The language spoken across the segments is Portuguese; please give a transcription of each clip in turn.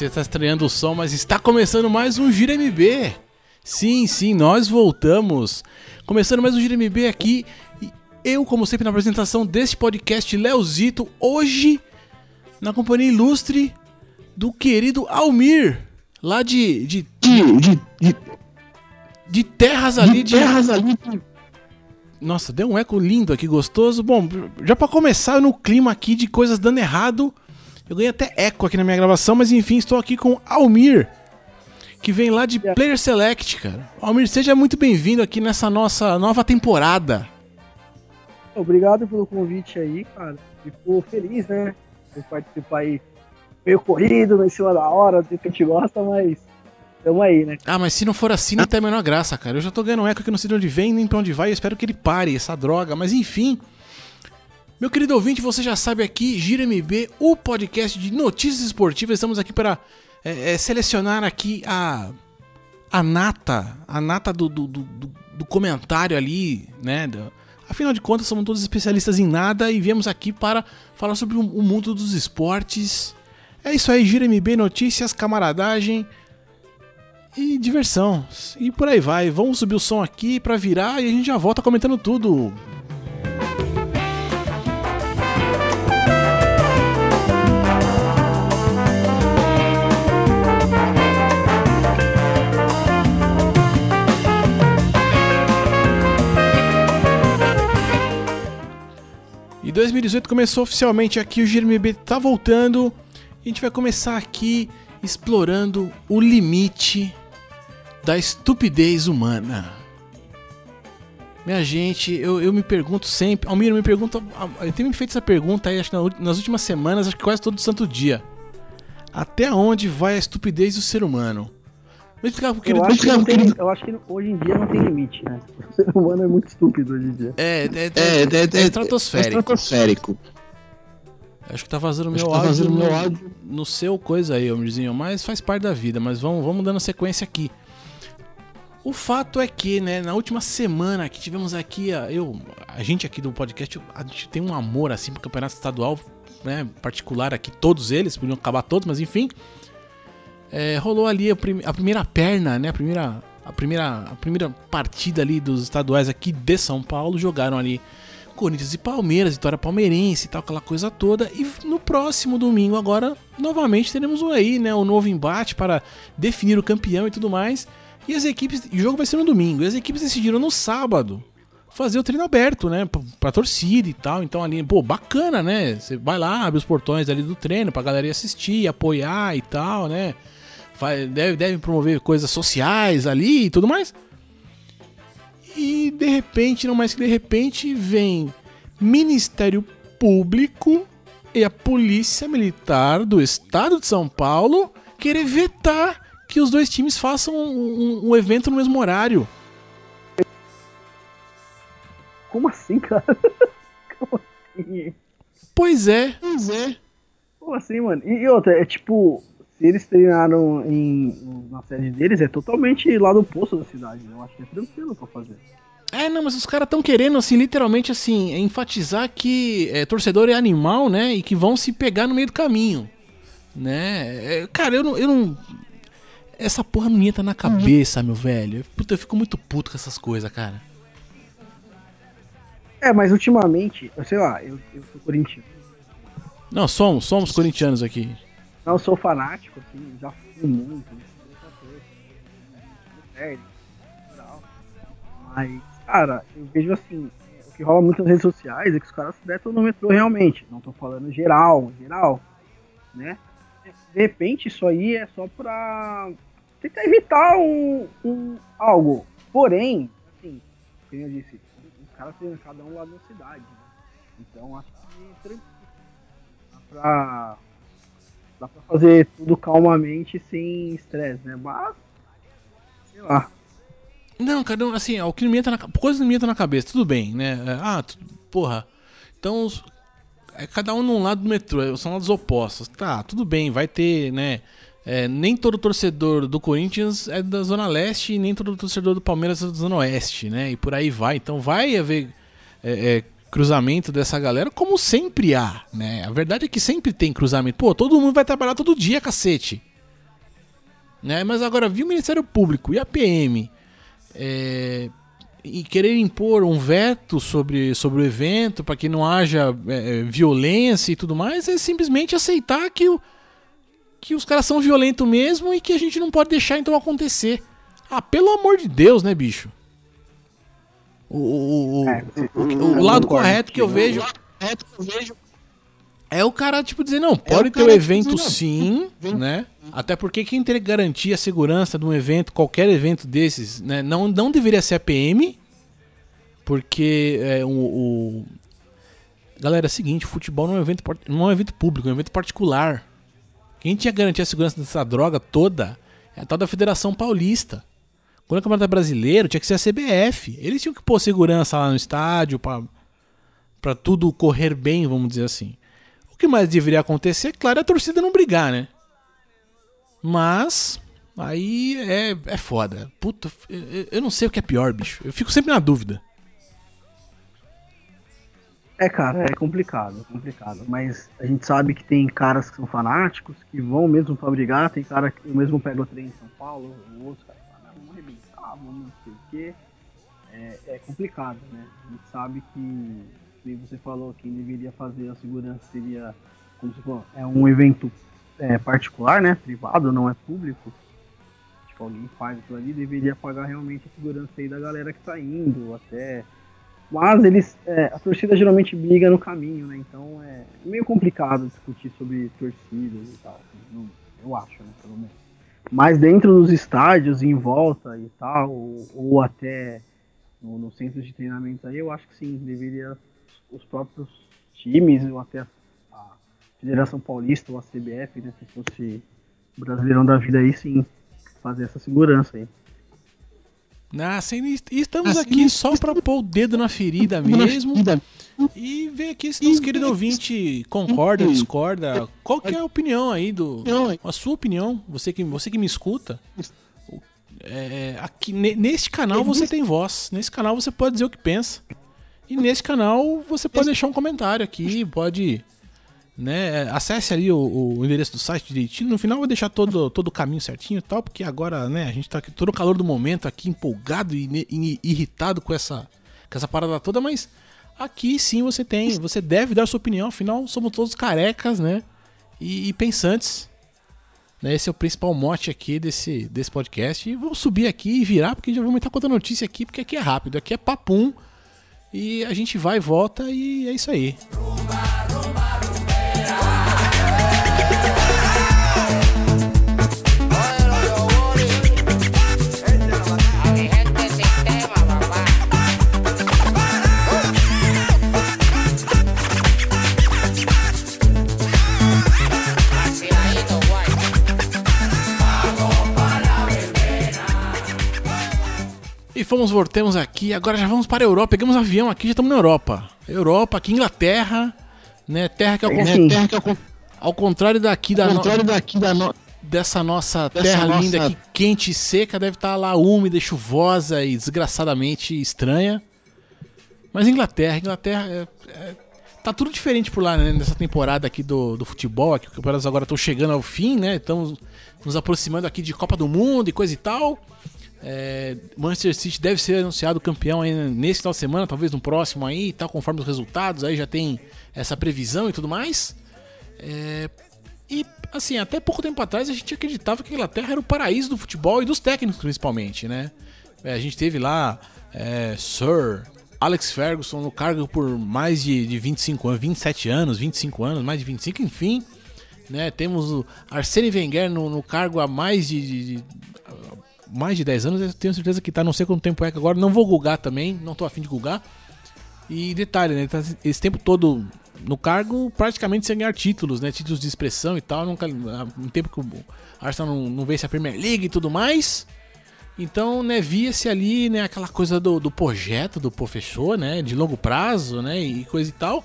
Você está estreando o som, mas está começando mais um Gira MB. Sim, sim, nós voltamos. Começando mais um Gira MB aqui. Eu, como sempre, na apresentação deste podcast, Leozito, hoje na companhia ilustre do querido Almir, lá de. de, de, de, de, de terras ali de. Terras ali de... Nossa, deu um eco lindo aqui, gostoso. Bom, já para começar no clima aqui de coisas dando errado, eu ganhei até eco aqui na minha gravação, mas enfim, estou aqui com Almir, que vem lá de Player Select, cara. Almir, seja muito bem-vindo aqui nessa nossa nova temporada. Obrigado pelo convite aí, cara. Fico feliz, né? Por participar aí meio corrido, em cima da hora, do que a gente gosta, mas tamo aí, né? Ah, mas se não for assim, não tem a menor graça, cara. Eu já tô ganhando eco que não sei de onde vem, nem pra onde vai. Eu espero que ele pare, essa droga. Mas enfim, meu querido ouvinte, você já sabe aqui, Gira MB, o podcast de notícias esportivas. Estamos aqui para é, é, selecionar aqui a, a nata, a nata do, do, do, do comentário ali, né? Afinal de contas, somos todos especialistas em nada e viemos aqui para falar sobre o, o mundo dos esportes. É isso aí, Gira MB, notícias, camaradagem e diversão. E por aí vai. Vamos subir o som aqui para virar e a gente já volta comentando tudo. 2018 começou oficialmente aqui, o GMB tá voltando. A gente vai começar aqui explorando o limite da estupidez humana. Minha gente, eu, eu me pergunto sempre, Almir, me pergunta, eu tenho me feito essa pergunta aí, acho que nas últimas semanas, acho que quase todo santo dia. Até onde vai a estupidez do ser humano? Explicar pro querido. Eu acho, que tem, eu acho que hoje em dia não tem limite, né? O ser humano é muito estúpido hoje em dia. É, é, é, é, é, é estratosférico. É estratosférico. Acho que tá vazando meu, tá áudio, vazando meu áudio no seu coisa aí, Almirzinho, mas faz parte da vida, mas vamos, vamos dando sequência aqui. O fato é que, né, na última semana que tivemos aqui, a, eu, a gente aqui do podcast, a gente tem um amor assim pro campeonato estadual, né, particular aqui, todos eles, podiam acabar todos, mas enfim, é, rolou ali a, prim a, primeira perna, né? A primeira, a, primeira, a primeira partida ali dos estaduais aqui de São Paulo. Jogaram ali Corinthians e Palmeiras, vitória palmeirense e tal, aquela coisa toda. E no próximo domingo, agora, novamente teremos aí, né? O um novo embate para definir o campeão e tudo mais. E as equipes. O jogo vai ser no domingo. E as equipes decidiram no sábado fazer o treino aberto, né? Pra, torcida e tal. Então ali, pô, bacana, né? Você vai lá, abre os portões ali do treino pra galera ir assistir, apoiar e tal, né? Deve, deve promover coisas sociais ali e tudo mais. E de repente, não mais que de repente, vem Ministério Público e a Polícia Militar do Estado de São Paulo querer vetar que os dois times façam um, um, um evento no mesmo horário. Como assim, cara? Como assim? Pois é. Pois é. Como assim, mano? E outra, é tipo, eles treinaram em, na sede deles, é totalmente lá do poço da cidade. Né? Eu acho que é tranquilo pra fazer. É, não, mas os caras estão querendo, assim, literalmente, assim, enfatizar que é, torcedor é animal, né? E que vão se pegar no meio do caminho, né? É, cara, eu não, eu não... Essa porra não entra na cabeça, uhum. meu velho. Puta, eu fico muito puto com essas coisas, cara. É, mas ultimamente, eu sei lá, eu, eu sou corintiano. Não, somos, somos corintianos aqui. Não sou fanático, assim, já fui muito, sério, mas, cara, eu vejo assim, o que rola muito nas redes sociais é que os caras se detam no metrô realmente, não tô falando geral, geral, né? De repente isso aí é só pra tentar evitar um, um algo. Porém, assim, como eu disse, os caras têm cada um lá na cidade. Né? Então acho que. Dá pra Dá pra fazer tudo calmamente, sem estresse, né? Mas. Sei lá. Não, cara, assim, o que me entra na, coisa me entra na cabeça, tudo bem, né? É, ah, porra. Então, é cada um num lado do metrô, são lados opostos. Tá, tudo bem, vai ter, né? É, nem todo torcedor do Corinthians é da Zona Leste e nem todo torcedor do Palmeiras é da Zona Oeste, né? E por aí vai. Então vai haver é, é, cruzamento dessa galera, como sempre há, né? A verdade é que sempre tem cruzamento. Pô, todo mundo vai trabalhar todo dia, cacete. Né? Mas agora, viu o Ministério Público e a PM é, e querer impor um veto sobre, sobre o evento para que não haja é, violência e tudo mais, é simplesmente aceitar que, o, que os caras são violentos mesmo e que a gente não pode deixar então acontecer. Ah, pelo amor de Deus, né, bicho? O, o, é, o, o lado correto que eu vejo. É o cara, tipo, dizer, não, pode é ter o um evento sim, né? Até porque quem ter garantia a segurança de um evento, qualquer evento desses, né? Não, não deveria ser a PM, porque é, o, o... Galera, é o seguinte, futebol não é um evento, não é um evento público, é um evento particular. Quem tinha garantia a segurança dessa droga toda é a tal da Federação Paulista. Quando o campeonato brasileiro, tinha que ser a CBF. Eles tinham que pôr segurança lá no estádio para tudo correr bem, vamos dizer assim. O que mais deveria acontecer, claro, é a torcida não brigar, né? Mas aí é, é foda. Puta, eu, eu não sei o que é pior, bicho. Eu fico sempre na dúvida. É, cara, é complicado, é complicado. Mas a gente sabe que tem caras que são fanáticos, que vão mesmo pra brigar, tem cara que mesmo pega o trem em São Paulo, o outro cara vamos não sei o quê. É, é complicado, né? A gente sabe que, como você falou, quem deveria fazer a segurança seria, como você falou, é um evento é, particular, né? Privado, não é público. Tipo, alguém faz aquilo ali, deveria pagar realmente a segurança aí da galera que tá indo, até. Mas eles. É, a torcida geralmente briga no caminho, né? Então é meio complicado discutir sobre torcidas e tal. Eu acho, né? Pelo menos. Mas dentro dos estádios, em volta e tal, ou, ou até no, no centro de treinamento aí, eu acho que sim, deveria os próprios times, ou até a, Federação Paulista ou a CBF, né, se fosse o Brasileirão da vida aí, sim, fazer essa segurança aí. Ah, sim, estamos assim, aqui só para pôr o dedo na ferida mesmo. E ver aqui se nosso querido ouvinte concorda, discorda. Qual que é a opinião aí do. A sua opinião, você que, você que me escuta. É, aqui neste canal você tem voz. Nesse canal você pode dizer o que pensa. E nesse canal você pode deixar um comentário aqui, pode né? Acesse ali o, o, endereço do site direitinho. No final eu vou deixar todo, todo o caminho certinho e tal, porque agora, né, a gente tá aqui, todo o calor do momento aqui, empolgado e, e, irritado com essa, com essa parada toda, mas aqui sim você tem, você deve dar sua opinião, afinal somos todos carecas, né? E, e pensantes. Né? Esse é o principal mote aqui desse, desse podcast. E vamos subir aqui e virar, porque já vamos estar contando notícia aqui, porque aqui é rápido, aqui é papum. E a gente vai e volta e é isso aí. Rumba. Fomos, voltemos aqui, agora já vamos para a Europa, pegamos um avião aqui, já estamos na Europa. Europa, aqui Inglaterra, né? Terra que ao, é, terra que ao, ao contrário daqui da, contrário no... daqui da no... dessa nossa dessa terra nossa... linda aqui, quente e seca, deve estar lá úmida, chuvosa e desgraçadamente estranha. Mas Inglaterra, Inglaterra é, é, tá tudo diferente por lá, né? Nessa temporada aqui do, do futebol, aqui os campeonatos agora estão chegando ao fim, né? Estamos nos aproximando aqui de Copa do Mundo e coisa e tal. É, Manchester City deve ser anunciado campeão aí nesse final de semana, talvez no próximo aí, tal, conforme os resultados, aí já tem essa previsão e tudo mais. É, e assim, até pouco tempo atrás a gente acreditava que a Inglaterra era o paraíso do futebol e dos técnicos principalmente, né? É, a gente teve lá é, Sir Alex Ferguson no cargo por mais de, de 25 anos, 27 anos, 25 anos, mais de 25, enfim. Né? Temos o Arsene Wenger no, no cargo há mais de, de mais de 10 anos, eu tenho certeza que tá, não sei quanto tempo é que agora, não vou googar também, não tô afim de googar. E detalhe, né, tá esse tempo todo no cargo praticamente sem ganhar títulos, né, títulos de expressão e tal, nunca, um tempo que o Arsenal não, não vence a Premier League e tudo mais. Então, né, via-se ali, né, aquela coisa do, do projeto do professor, né, de longo prazo, né, e coisa e tal.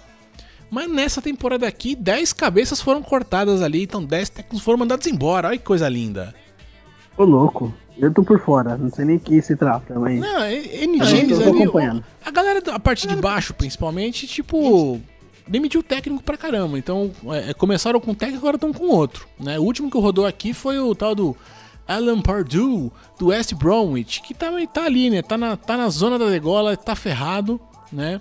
Mas nessa temporada aqui, 10 cabeças foram cortadas ali, então 10 técnicos foram mandados embora. Olha que coisa linda. Ô, louco. Eu tô por fora, não sei nem o que se trata, mas. Não, N times ali. Acompanhando. A galera, a parte de baixo, principalmente, tipo. Demitiu o técnico pra caramba. Então, é, começaram com um técnico, agora estão com outro. Né? O último que rodou aqui foi o tal do Alan Pardue, do West Bromwich, que também tá, tá ali, né? Tá na, tá na zona da degola, tá ferrado, né?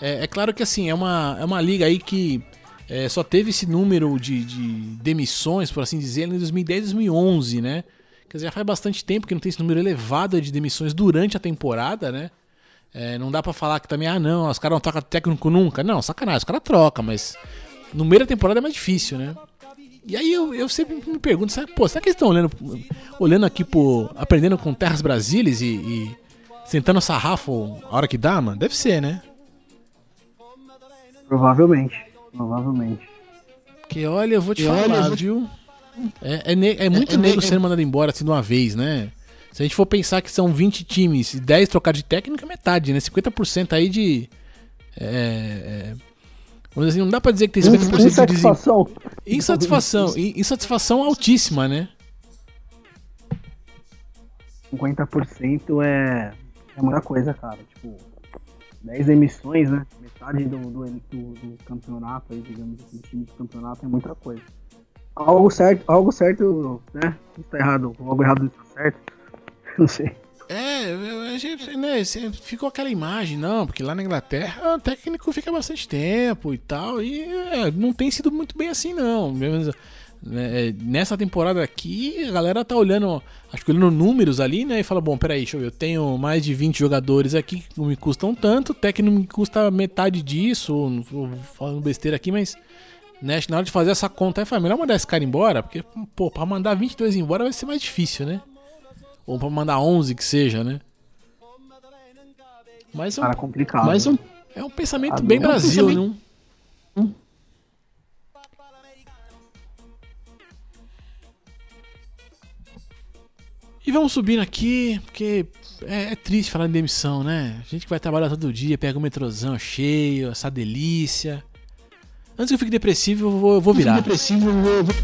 É, é claro que assim, é uma, é uma liga aí que é, só teve esse número de, de demissões, por assim dizer, em 2010 e 2011, né? Quer dizer, já faz bastante tempo que não tem esse número elevado de demissões durante a temporada, né? É, não dá para falar que também, ah, não, os caras não trocam técnico nunca. Não, sacanagem, os caras trocam, mas no meio da temporada é mais difícil, né? E aí eu, eu sempre me pergunto, sabe, pô, será que eles estão olhando, olhando aqui, por, aprendendo com Terras Brasílias e, e sentando sarrafo a hora que dá, mano? Deve ser, né? Provavelmente, provavelmente. Porque olha, eu vou te e falar, olha, viu? É, é, é muito é, é negro sendo mandado embora assim de uma vez, né? Se a gente for pensar que são 20 times e 10 trocar de técnica, é metade, né? 50% aí de. É, é, vamos dizer assim, não dá pra dizer que tem 50% insatisfação. de desempenho. Insatisfação. Insatisfação altíssima, né? 50% é, é muita coisa, cara. Tipo, 10 emissões, né? Metade do, do, do, do campeonato aí, digamos assim, time de campeonato é muita coisa algo certo, algo certo, né? Está errado, algo errado está certo. Não sei. É, a né, ficou aquela imagem, não, porque lá na Inglaterra o técnico fica bastante tempo e tal, e é, não tem sido muito bem assim, não. Né, nessa temporada aqui, a galera tá olhando, acho que olhando números ali, né, e fala, bom, peraí, deixa eu ver, eu tenho mais de 20 jogadores aqui que não me custam tanto, o técnico me custa metade disso, falando besteira aqui, mas né? Na hora de fazer essa conta aí, foi melhor mandar esse cara embora, porque, pô, pra mandar 22 embora vai ser mais difícil, né? Ou pra mandar 11 que seja, né? Mas é um, cara, complicado. Mas um, é um pensamento ah, bem é Brasil, um pensamento... não? Hum. E vamos subindo aqui, porque é, é, triste falar em demissão, né? A gente que vai trabalhar todo dia, pega o metrozão cheio, essa delícia. Antes que eu fique depressivo, eu vou, eu vou virar. Depressivo, eu vou...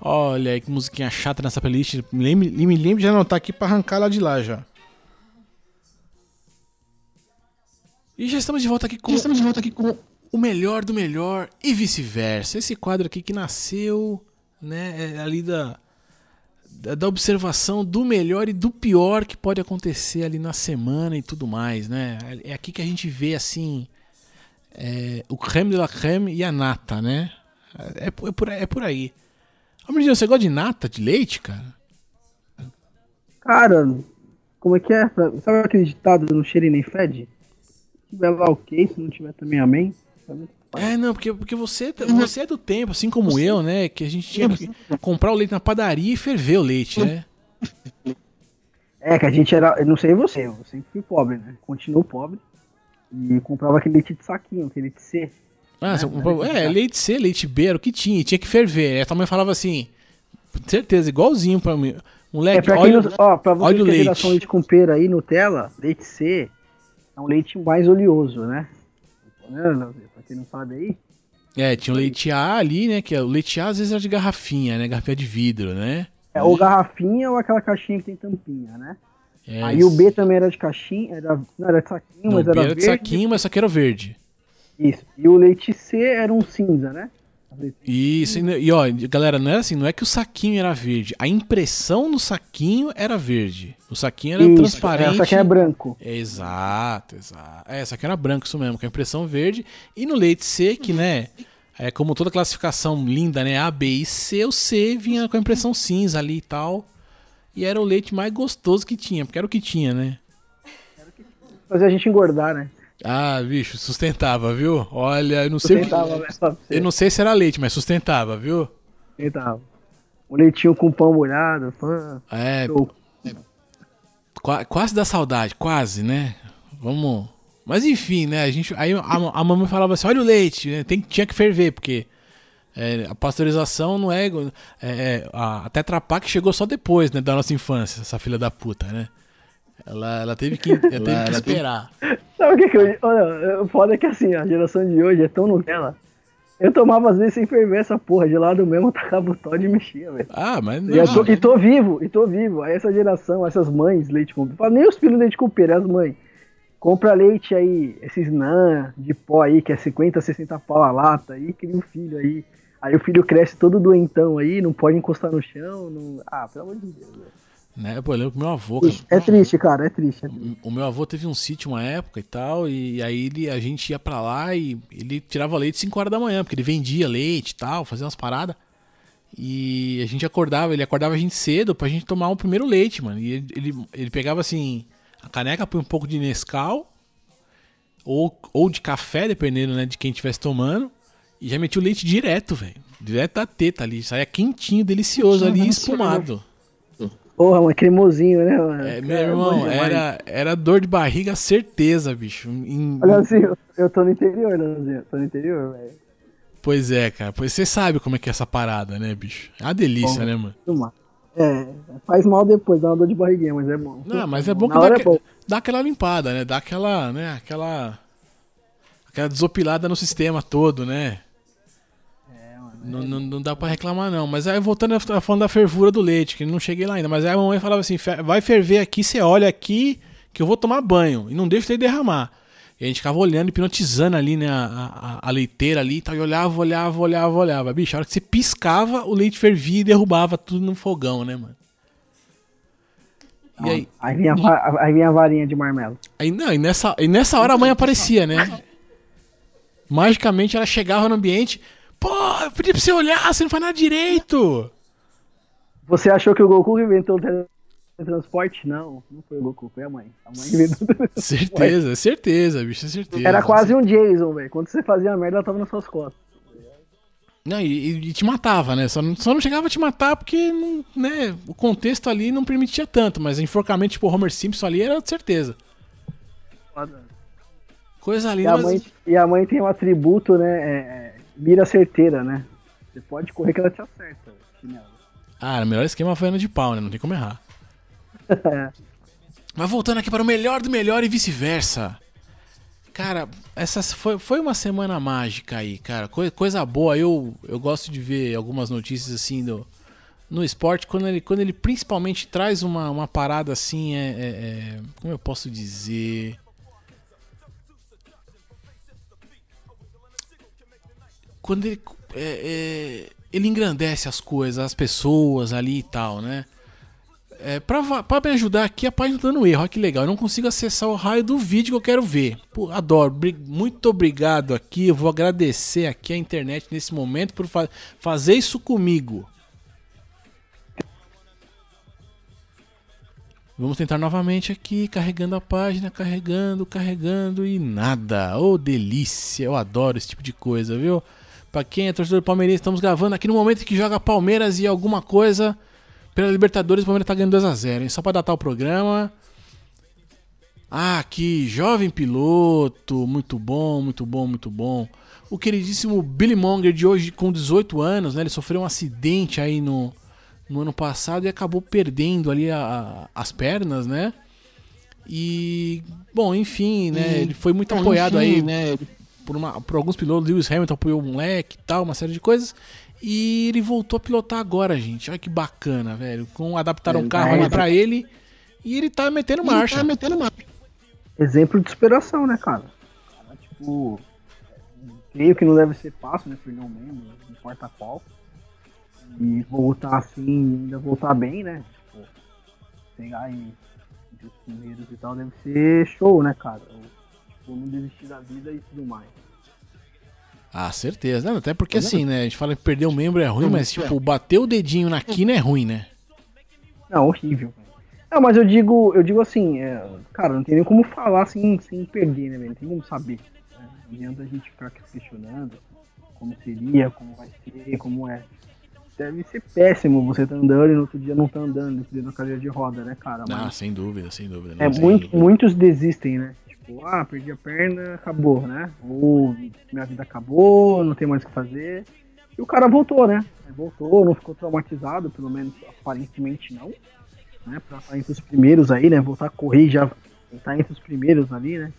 Olha aí que musiquinha chata nessa playlist. Me lembre, me lembre de anotar aqui pra arrancar lá de lá já. E já estamos de volta aqui com. Já estamos de volta aqui com o melhor do melhor e vice-versa. Esse quadro aqui que nasceu, né, é ali da, da observação do melhor e do pior que pode acontecer ali na semana e tudo mais, né? É aqui que a gente vê assim é, o creme de la creme e a nata, né? É, é, por, é por aí. Ô, você gosta de nata, de leite, cara? Cara, como é que é? Sabe aquele ditado no cheiro e nem fede? Se tiver lá ok, se não tiver também amém. É, não, porque, porque você, você é do tempo, assim como você... eu, né? Que a gente tinha que comprar o leite na padaria e ferver o leite, né? É, que a gente era. Eu não sei você, eu sempre fui pobre, né? Continuo pobre. E comprava aquele leite de saquinho, aquele leite C. Ah, né? comprava, é, leite C, leite B, era o que tinha, tinha que ferver. Aí a tua mãe falava assim, certeza, igualzinho pra mim. Moleque, é, pra olha, não, ó, pra você olha que é leite. leite com pera aí, Nutella, leite C é um leite mais oleoso, né? Né, pra quem não sabe aí. É, tinha o leite A ali, né? Que é, o leite A às vezes era de garrafinha, né? Garrafinha de vidro, né? É, ou garrafinha ou aquela caixinha que tem tampinha, né? É, aí o B também era de caixinha, era, não era de saquinho, não, mas era, era verde. de saquinho, mas só que era verde. Isso. E o leite C era um cinza, né? Isso, e ó, galera, não é assim, não é que o saquinho era verde, a impressão no saquinho era verde. O saquinho era isso, transparente. É, o saquinho é branco. É, exato, exato. É, o saquinho era branco, isso mesmo, com a impressão verde. E no leite C, que, né, é como toda classificação linda, né, A, B e C, o C vinha com a impressão cinza ali e tal. E era o leite mais gostoso que tinha, porque era o que tinha, né? Fazer a gente engordar, né? Ah, bicho, sustentava, viu? Olha, eu não sei. Sustentava, que... Eu não sei se era leite, mas sustentava, viu? Sustentava. Um leitinho com pão molhado. Pã. É. quase da saudade, quase, né? Vamos. Mas enfim, né? A gente, aí a, a mamãe falava assim: olha o leite, né? Tem, tinha que ferver, porque É, a pasteurização não é. é, é a Tetra Pak chegou só depois, né, da nossa infância, essa filha da puta, né? Ela, ela teve que, ela teve que esperar. Sabe o que, que eu. Olha, o foda é que assim, a geração de hoje é tão Nutella. Eu tomava às vezes sem ferver essa porra, de lado mesmo, tacava o Todd e mexia, velho. Ah, mas não. E, tô, e tô vivo, e tô vivo. Aí essa geração, essas mães, leite com. Nem os filhos leite com pera, as mães. Compra leite aí, esses NAN de pó aí, que é 50, 60 pau a lata, aí cria um filho aí. Aí o filho cresce todo doentão aí, não pode encostar no chão. Não... Ah, pelo amor de Deus, velho. Né? Pô, eu lembro que meu avô. Cara, é triste, cara, é triste, é triste. O meu avô teve um sítio uma época e tal, e aí ele, a gente ia pra lá e ele tirava leite 5 horas da manhã, porque ele vendia leite e tal, fazia umas paradas. E a gente acordava, ele acordava a gente cedo pra gente tomar o primeiro leite, mano. E ele, ele, ele pegava assim a caneca põe um pouco de Nescau ou, ou de café, dependendo né, de quem estivesse tomando, e já metia o leite direto, velho. Direto da teta ali. Saia quentinho, delicioso ali, espumado. Porra, um cremosinho, né, mano? É, meu irmão, era, era dor de barriga, certeza, bicho. Em... Olha assim, eu tô no interior, Leozinho. Tô no interior, velho. Pois é, cara. Pois você sabe como é que é essa parada, né, bicho? É uma delícia, bom, né, mano? É, faz mal depois, dá uma dor de barriguinha, mas é bom. Não, mas é bom que dá, é bom. dá, aquela limpada, né? Dá aquela, né? Aquela. Aquela desopilada no sistema todo, né? Não, é não, não dá pra reclamar, não. Mas aí voltando a falando da fervura do leite, que não cheguei lá ainda. Mas aí a mamãe falava assim: vai ferver aqui, você olha aqui, que eu vou tomar banho. E não deixa ele derramar. E a gente ficava olhando, hipnotizando ali, né, a, a, a, leiteira ali e tal. E olhava, olhava, olhava, olhava. Bicho, a hora que você piscava, o leite fervia e derrubava tudo no fogão, né, mano? E aí, aí, vinha, aí vinha a varinha de marmelo. Aí, não, e, nessa, e nessa hora a mãe aparecia, né? Magicamente ela chegava no ambiente. Pô, eu pedi pra você olhar, você não faz nada direito. Você achou que o Goku inventou o transporte? Não, não foi o Goku, foi a mãe. A mãe Certeza, certeza, bicho, certeza. Era quase um Jason, velho. Quando você fazia a merda, ela tava nas suas costas. Não, e, e, te matava, né? Só não, só não chegava a te matar porque não, né, o contexto ali não permitia tanto, mas enforcamento tipo Homer Simpson ali era de certeza. Coisa linda. E a, mas... mãe, e a mãe tem um atributo, né? É, é, mira certeira, né? Você pode correr que ela te acerta. Ah, o melhor esquema foi ano de pau, né? Não tem como errar. Mas voltando aqui para o melhor do melhor e vice-versa. Cara, essa foi, foi uma semana mágica aí, cara. Coisa, coisa boa. Eu, eu gosto de ver algumas notícias assim do, no esporte quando ele, quando ele principalmente traz uma, uma parada assim. É, é, é como eu posso dizer? Quando ele, é, é, ele engrandece as coisas, as pessoas ali e tal, né? É, pra, pra me ajudar aqui, a página tá dando erro. Olha que legal. Eu não consigo acessar o raio do vídeo que eu quero ver. Pô, adoro. Muito obrigado aqui. Eu vou agradecer aqui a internet nesse momento por fa fazer isso comigo. Vamos tentar novamente aqui, carregando a página, carregando, carregando e nada. Oh, delícia. Eu adoro esse tipo de coisa, viu? Pra quem é torcedor palmeirense, estamos gravando aqui no momento que joga Palmeiras e alguma coisa pela Libertadores, o Palmeiras tá ganhando 2x0, hein? Só pra datar o programa. Ah, aqui, jovem piloto, muito bom, muito bom, muito bom. O queridíssimo Billy Monger de hoje, com 18 anos, né? Ele sofreu um acidente aí no, no ano passado e acabou perdendo ali a, a, as pernas, né? E, bom, enfim, né? Ele foi muito apoiado enfim, aí né? Por, uma, por alguns pilotos. Lewis Hamilton apoiou o moleque e tal, uma série de coisas. E ele voltou a pilotar agora, gente. Olha que bacana, velho. Com adaptaram um carro ali pra ele e ele tá metendo marcha. Ele tá metendo marcha. Exemplo de superação, né, cara? cara tipo, creio que não deve ser fácil, né, perder um membro, não importa qual. E voltar assim, ainda voltar bem, né? Tipo, pegar aí os primeiros e tal, deve ser show, né, cara? Tipo, não desistir da vida e tudo mais. Ah, certeza. Não, até porque assim, né? A gente fala que perder um membro é ruim, mas tipo, bater o dedinho na quina é ruim, né? Não, horrível. Não, mas eu digo, eu digo assim, é, cara, não tem nem como falar sem, sem perder, né, velho? Não tem como saber. Né? Não adianta a gente ficar questionando como seria, como vai ser, como é. Deve ser péssimo você tá andando e no outro dia não tá andando, dentro da cadeira de roda, né, cara? Mas, ah, sem dúvida, sem dúvida. É, muito, muitos desistem, né? Tipo, ah, perdi a perna, acabou, né? Ou minha vida acabou, não tem mais o que fazer. E o cara voltou, né? Voltou, não ficou traumatizado, pelo menos aparentemente não. Né? Pra estar entre os primeiros aí, né? Voltar a correr já estar entre os primeiros ali, né?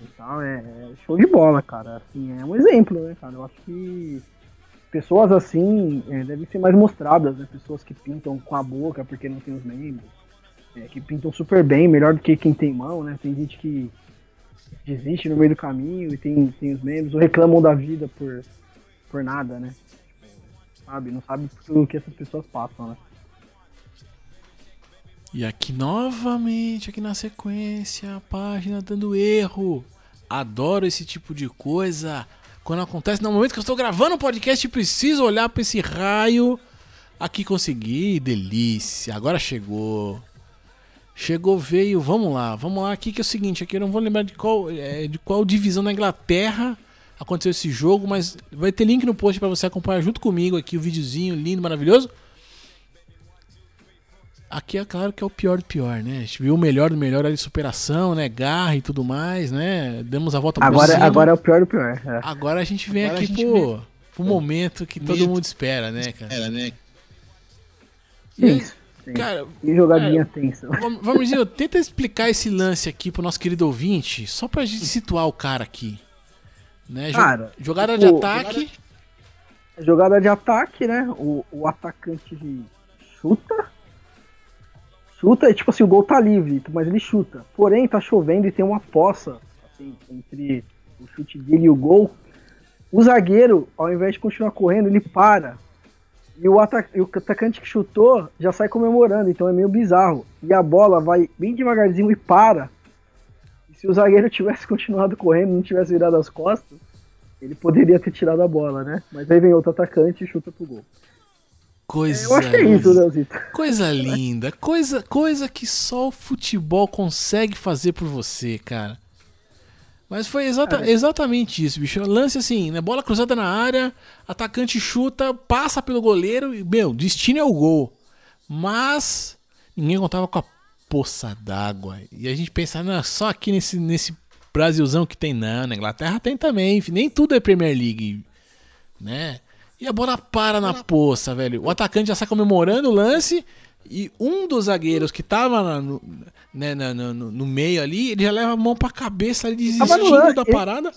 E é, é show de bola, cara. Assim, é um exemplo, né, cara? Eu acho que pessoas assim é, devem ser mais mostradas, né? Pessoas que pintam com a boca porque não tem os membros. É, que pintam super bem, melhor do que quem tem mão, né? Tem gente que desiste no meio do caminho e tem, tem os membros, ou reclamam da vida por, por nada, né? Sabe? Não sabe o que essas pessoas passam, né? E aqui novamente, aqui na sequência, a página dando erro. Adoro esse tipo de coisa. Quando acontece, no momento que eu estou gravando o podcast, preciso olhar para esse raio. Aqui consegui, delícia. Agora chegou. Chegou, veio, vamos lá, vamos lá. Aqui que é o seguinte, aqui eu não vou lembrar de qual, é, de qual divisão na Inglaterra aconteceu esse jogo, mas vai ter link no post para você acompanhar junto comigo aqui o videozinho lindo, maravilhoso. Aqui é claro que é o pior do pior, né? A gente viu o melhor do melhor ali, superação, né? Garra e tudo mais, né? Demos a volta por agora, cima. Agora é o pior do pior. É. Agora a gente vem agora aqui pro, vem... pro momento que todo mundo espera, né, cara? Espera, né? Cara, e jogadinha é, tensa. Vamos dizer, tenta explicar esse lance aqui pro nosso querido ouvinte, só pra gente situar o cara aqui. Né? Cara, jogada tipo, de ataque. Jogada, jogada de ataque, né? O, o atacante chuta. Chuta, e tipo assim, o gol tá livre, mas ele chuta. Porém, tá chovendo e tem uma poça assim, entre o chute dele e o gol. O zagueiro, ao invés de continuar correndo, ele para e o, o atacante que chutou já sai comemorando, então é meio bizarro. E a bola vai bem devagarzinho e para. E se o zagueiro tivesse continuado correndo, não tivesse virado as costas, ele poderia ter tirado a bola, né? Mas aí vem outro atacante e chuta pro gol. Coisa, eu acho que é isso, Leozito. Coisa linda, coisa, coisa que só o futebol consegue fazer por você, cara. Mas foi exata, exatamente isso, bicho. Lance assim, né? Bola cruzada na área, atacante chuta, passa pelo goleiro e, meu, destino é o gol. Mas ninguém contava com a poça d'água. E a gente pensa, não, só aqui nesse, nesse Brasilzão que tem, não. Na Inglaterra tem também. Nem tudo é Premier League, né? E a bola para na poça, velho. O atacante já sai comemorando o lance e um dos zagueiros que tava no, né, no, no, no, meio ali, ele já leva a mão pra cabeça ali, desistindo lance, da parada.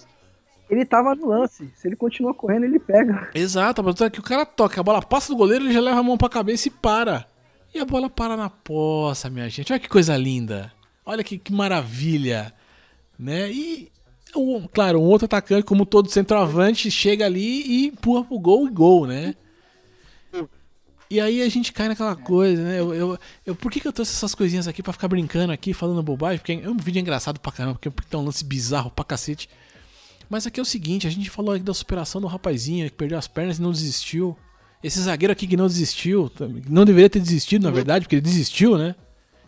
Ele, ele tava no lance. Se ele continua correndo, ele pega. Exato, mas é que o cara toca, a bola passa do goleiro, ele já leva a mão pra cabeça e para. E a bola para na poça, minha gente. Olha que coisa linda. Olha que, que maravilha. Né? E, um, claro, um outro atacante, como todo centroavante, chega ali e empurra pro gol e gol, né? E aí a gente cai naquela coisa, né? Eu, eu, eu, por que, que eu trouxe essas coisinhas aqui para ficar brincando aqui, falando bobagem? Porque é um vídeo engraçado pra caramba, porque tem um lance bizarro pra cacete. Mas aqui é o seguinte, a gente falou aqui da superação do rapazinho que perdeu as pernas e não desistiu. Esse zagueiro aqui que não desistiu, não deveria ter desistido, na verdade, porque ele desistiu, né?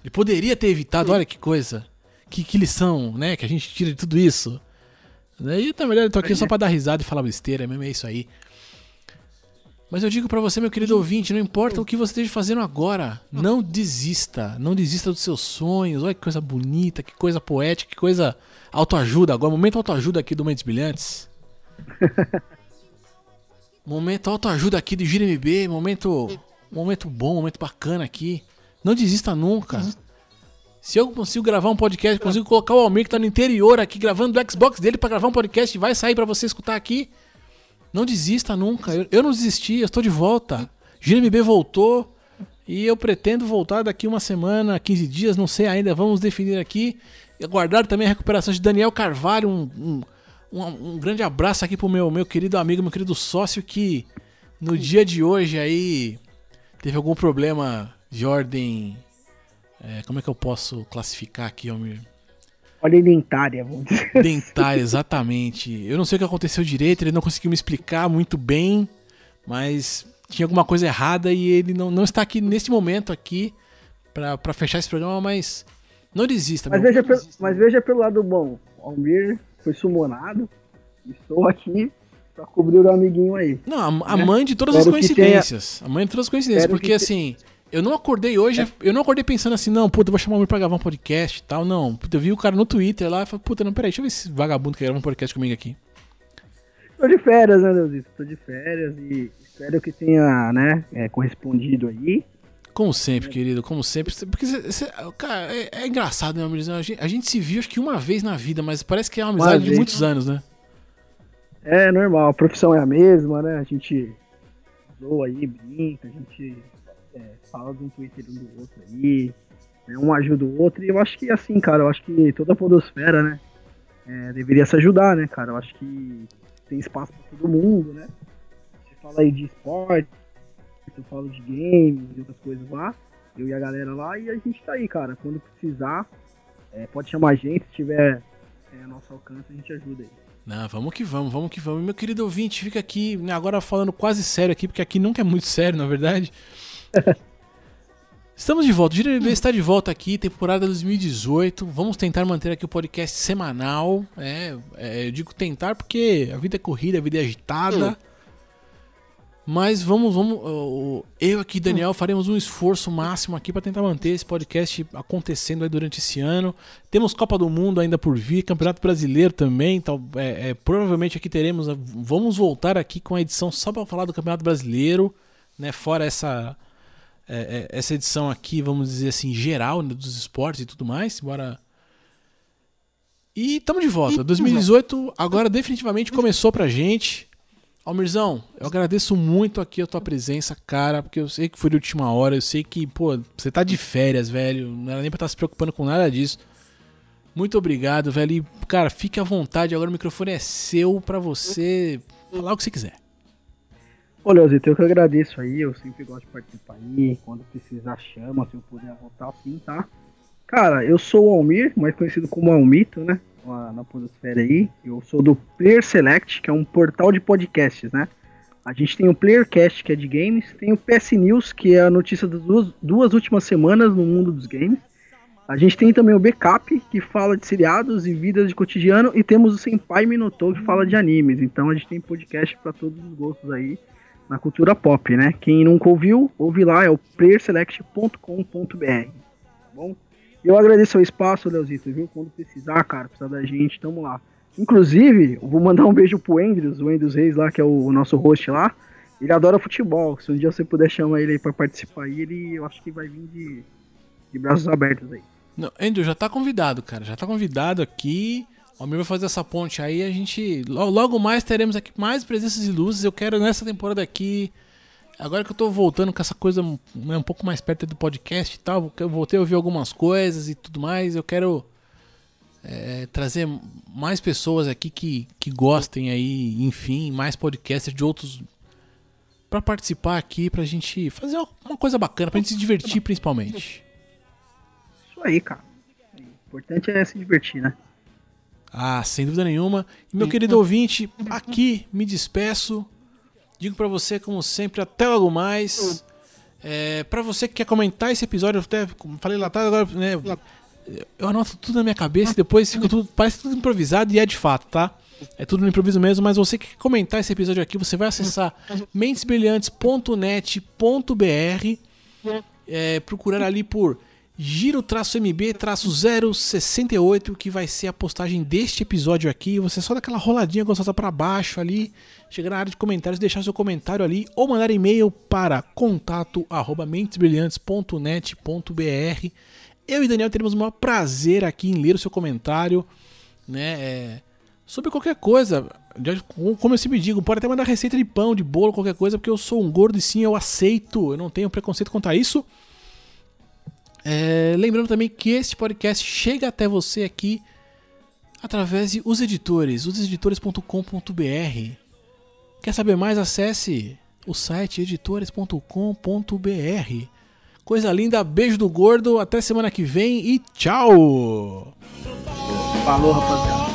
Ele poderia ter evitado, olha que coisa. Que, que lição, né? Que a gente tira de tudo isso. E na verdade eu tô aqui só pra dar risada e falar besteira mesmo, é isso aí. Mas eu digo para você, meu querido ouvinte, não importa o que você esteja fazendo agora, não desista, não desista dos seus sonhos. Olha que coisa bonita, que coisa poética, que coisa autoajuda. Agora, momento autoajuda aqui do Mentes Brilhantes. momento autoajuda aqui do Gira MB, momento, momento bom, momento bacana aqui. Não desista nunca. Se eu consigo gravar um podcast, consigo colocar o Almir que tá no interior aqui gravando do Xbox dele para gravar um podcast, vai sair para você escutar aqui. Não desista nunca. Eu, eu não desisti, eu estou de volta. GMB voltou e eu pretendo voltar daqui uma semana, 15 dias, não sei ainda, vamos definir aqui. Aguardar também a recuperação de Daniel Carvalho. Um, um, um, um grande abraço aqui pro meu, meu querido amigo, meu querido sócio que no dia de hoje aí teve algum problema de ordem. É, como é que eu posso classificar aqui, Almir? Olha dentária, vamos dizer. Assim. Dentária, exatamente. Eu não sei o que aconteceu direito, ele não conseguiu me explicar muito bem, mas tinha alguma coisa errada e ele não, não está aqui neste momento aqui para fechar esse programa, mas não desista. Mas, veja, pelo, mas veja pelo lado bom, o Almir foi sumonado, estou aqui para cobrir o amiguinho aí. Não, a, a né? mãe de todas Espero as coincidências. Tenha... A mãe de todas as coincidências, Espero porque assim... Eu não acordei hoje, é. eu não acordei pensando assim, não, puta, eu vou chamar o meu pra gravar um podcast e tal. Não, puta, eu vi o cara no Twitter lá e falei, puta, não, peraí, deixa eu ver esse vagabundo que grava um podcast comigo aqui. Tô de férias, né, Leozito? Tô de férias e Espero que tenha, né, é, correspondido aí. Como sempre, querido, como sempre. Porque, cê, cê, cara, é, é, engraçado, né, A gente, a gente se viu acho que uma vez na vida, mas parece que é uma amizade de muitos anos, né? É normal, a profissão é a mesma, né? A gente zoa aí, brinca, a gente é, fala de um Twitter um do outro aí, né? um ajuda o outro, e eu acho que assim, cara, eu acho que toda a podosfera, né? É, deveria se ajudar, né, cara? Eu acho que tem espaço para todo mundo, né? Você fala aí de esporte, eu falo de games e outras coisas lá, eu e a galera lá, e a gente tá aí, cara. Quando precisar, é, pode chamar a gente, se tiver é, nosso alcance, a gente ajuda aí. Não, vamos que vamos, vamos que vamos. Meu querido ouvinte, fica aqui, agora falando quase sério aqui, porque aqui nunca é muito sério, na verdade. Estamos de volta, o Gira MB está de volta aqui, temporada 2018. Vamos tentar manter aqui o podcast semanal. É, é, eu digo tentar porque a vida é corrida, a vida é agitada. Mas vamos, vamos. Eu aqui, Daniel, faremos um esforço máximo aqui para tentar manter esse podcast acontecendo aí durante esse ano. Temos Copa do Mundo ainda por vir, Campeonato Brasileiro também. Então, é, é, provavelmente aqui teremos. Vamos voltar aqui com a edição só para falar do Campeonato Brasileiro, né? Fora essa é, é, essa edição aqui, vamos dizer assim, geral né, dos esportes e tudo mais. Bora. E estamos de volta. 2018 agora definitivamente começou pra gente. Almirzão, eu agradeço muito aqui a tua presença, cara, porque eu sei que foi de última hora, eu sei que, pô, você tá de férias, velho, não era nem pra estar tá se preocupando com nada disso. Muito obrigado, velho. E, cara, fique à vontade, agora o microfone é seu para você falar o que você quiser. Ô, Leozito, eu que agradeço aí, eu sempre gosto de participar aí, quando precisar chama, se eu puder voltar assim, tá? Cara, eu sou o Almir, mais conhecido como Almito, né? na, na Podosfera aí. Eu sou do Player Select, que é um portal de podcasts, né? A gente tem o Playercast, que é de games, tem o PS News, que é a notícia das duas, duas últimas semanas no mundo dos games. A gente tem também o Backup, que fala de seriados e vidas de cotidiano, e temos o Senpai Minotou, que fala de animes. Então a gente tem podcast para todos os gostos aí na cultura pop, né? Quem nunca ouviu, ouve lá, é o playerselect.com.br. Tá bom? Eu agradeço o espaço, Leozito, viu? Quando precisar, cara, precisar da gente, tamo lá. Inclusive, vou mandar um beijo pro Andrews, o Andrews Reis lá, que é o, nosso host lá. Ele adora futebol. Se um dia você puder chamar ele aí pra participar aí, ele eu acho que vai vir de, de braços abertos aí. Não, Andrew, já tá convidado, cara. Já tá convidado aqui. O Almir vai fazer essa ponte aí. A gente. Logo mais teremos aqui mais presenças e luzes. Eu quero nessa temporada aqui agora que eu tô voltando com essa coisa né, um pouco mais perto do podcast e tal, eu voltei a ouvir algumas coisas e tudo mais, eu quero é, trazer mais pessoas aqui que, que gostem aí, enfim, mais podcasters de outros para participar aqui, pra gente fazer uma coisa bacana, pra gente se divertir principalmente. Isso aí, cara. O importante é se divertir, né? Ah, sem dúvida nenhuma. E meu querido ouvinte, aqui me despeço. Digo para você, como sempre, até logo mais. É, para você que quer comentar esse episódio, eu até falei lá atrás, agora, né, eu anoto tudo na minha cabeça e depois fica tudo, parece tudo improvisado e é de fato, tá? É tudo no improviso mesmo, mas você que quer comentar esse episódio aqui, você vai acessar mentesbrilhantes.net.br, é, procurar ali por giro-mb-068, que vai ser a postagem deste episódio aqui. Você só dá aquela roladinha gostosa para baixo ali, chegar na área de comentários, deixar seu comentário ali ou mandar e-mail para contato@mentesbrilhantes.net.br. Eu e Daniel teremos o maior prazer aqui em ler o seu comentário, né? É, sobre qualquer coisa. Como eu sempre digo, pode até mandar receita de pão, de bolo, qualquer coisa, porque eu sou um gordo e sim, eu aceito. Eu não tenho preconceito quanto a isso. É, lembrando também que este podcast chega até você aqui através de os editores, oseditores.com.br. Quer saber mais? Acesse o site editores.com.br. Coisa linda, beijo do gordo, até semana que vem e tchau! Falou, rapaziada.